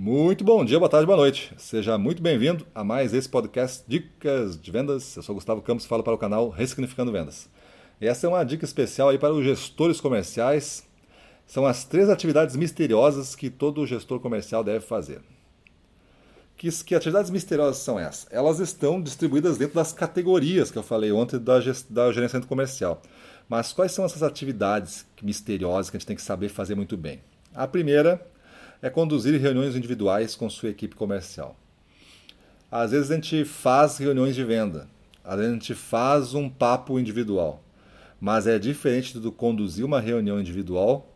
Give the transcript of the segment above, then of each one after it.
Muito bom dia, boa tarde, boa noite. Seja muito bem-vindo a mais esse podcast Dicas de Vendas. Eu sou Gustavo Campos falo para o canal Ressignificando Vendas. E essa é uma dica especial aí para os gestores comerciais. São as três atividades misteriosas que todo gestor comercial deve fazer. Que, que atividades misteriosas são essas? Elas estão distribuídas dentro das categorias que eu falei ontem da, da gerenciamento comercial. Mas quais são essas atividades misteriosas que a gente tem que saber fazer muito bem? A primeira é conduzir reuniões individuais com sua equipe comercial. Às vezes a gente faz reuniões de venda, às vezes a gente faz um papo individual, mas é diferente do conduzir uma reunião individual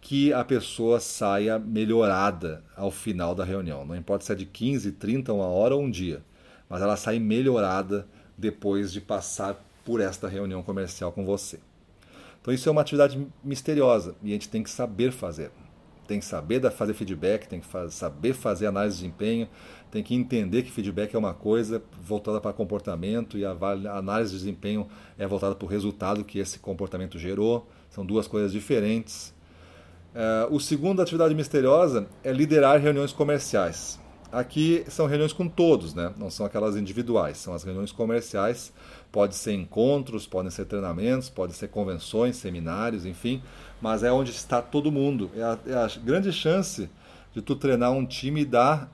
que a pessoa saia melhorada ao final da reunião. Não importa se é de 15, 30, uma hora ou um dia, mas ela sai melhorada depois de passar por esta reunião comercial com você. Então isso é uma atividade misteriosa e a gente tem que saber fazer tem que saber fazer feedback, tem que saber fazer análise de desempenho, tem que entender que feedback é uma coisa voltada para comportamento e a análise de desempenho é voltada para o resultado que esse comportamento gerou. São duas coisas diferentes. Uh, o segundo atividade misteriosa é liderar reuniões comerciais. Aqui são reuniões com todos, né? não são aquelas individuais, são as reuniões comerciais. Pode ser encontros, podem ser treinamentos, podem ser convenções, seminários, enfim, mas é onde está todo mundo. É a, é a grande chance de tu treinar um time e dar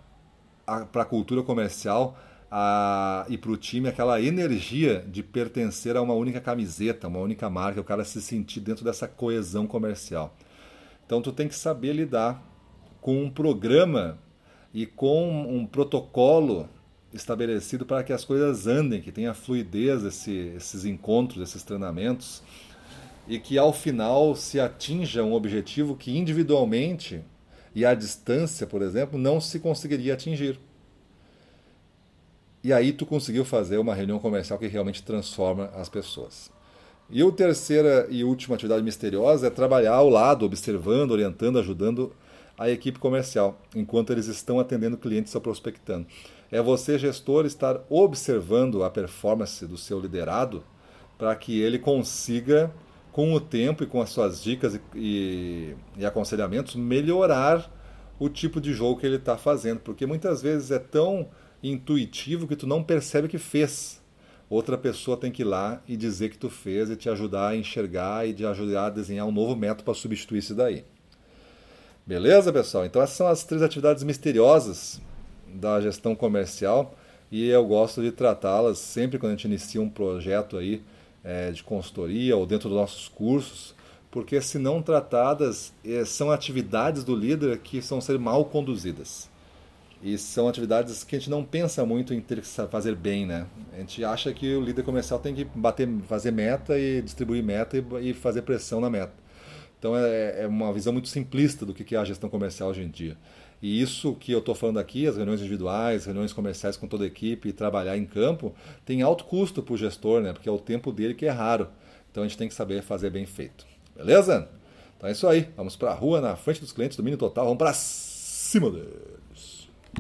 para a cultura comercial a, e para o time aquela energia de pertencer a uma única camiseta, uma única marca, o cara se sentir dentro dessa coesão comercial. Então tu tem que saber lidar com um programa e com um protocolo estabelecido para que as coisas andem, que tenha fluidez esse, esses encontros, esses treinamentos e que ao final se atinja um objetivo que individualmente e à distância, por exemplo, não se conseguiria atingir. E aí tu conseguiu fazer uma reunião comercial que realmente transforma as pessoas. E a terceira e última atividade misteriosa é trabalhar ao lado, observando, orientando, ajudando a equipe comercial, enquanto eles estão atendendo clientes ou prospectando. É você, gestor, estar observando a performance do seu liderado para que ele consiga, com o tempo e com as suas dicas e, e, e aconselhamentos, melhorar o tipo de jogo que ele está fazendo. Porque muitas vezes é tão intuitivo que tu não percebe que fez. Outra pessoa tem que ir lá e dizer que tu fez e te ajudar a enxergar e te ajudar a desenhar um novo método para substituir isso daí. Beleza, pessoal? Então essas são as três atividades misteriosas da gestão comercial e eu gosto de tratá-las sempre quando a gente inicia um projeto aí é, de consultoria ou dentro dos nossos cursos, porque se não tratadas é, são atividades do líder que são ser mal conduzidas e são atividades que a gente não pensa muito em ter que fazer bem, né? A gente acha que o líder comercial tem que bater, fazer meta e distribuir meta e, e fazer pressão na meta. Então é, é, uma visão muito simplista do que é a gestão comercial hoje em dia. E isso que eu estou falando aqui, as reuniões individuais, reuniões comerciais com toda a equipe e trabalhar em campo, tem alto custo para o gestor, né? porque é o tempo dele que é raro. Então a gente tem que saber fazer bem feito. Beleza? Então é isso aí. Vamos para a rua, na frente dos clientes, domínio total. Vamos para cima dele.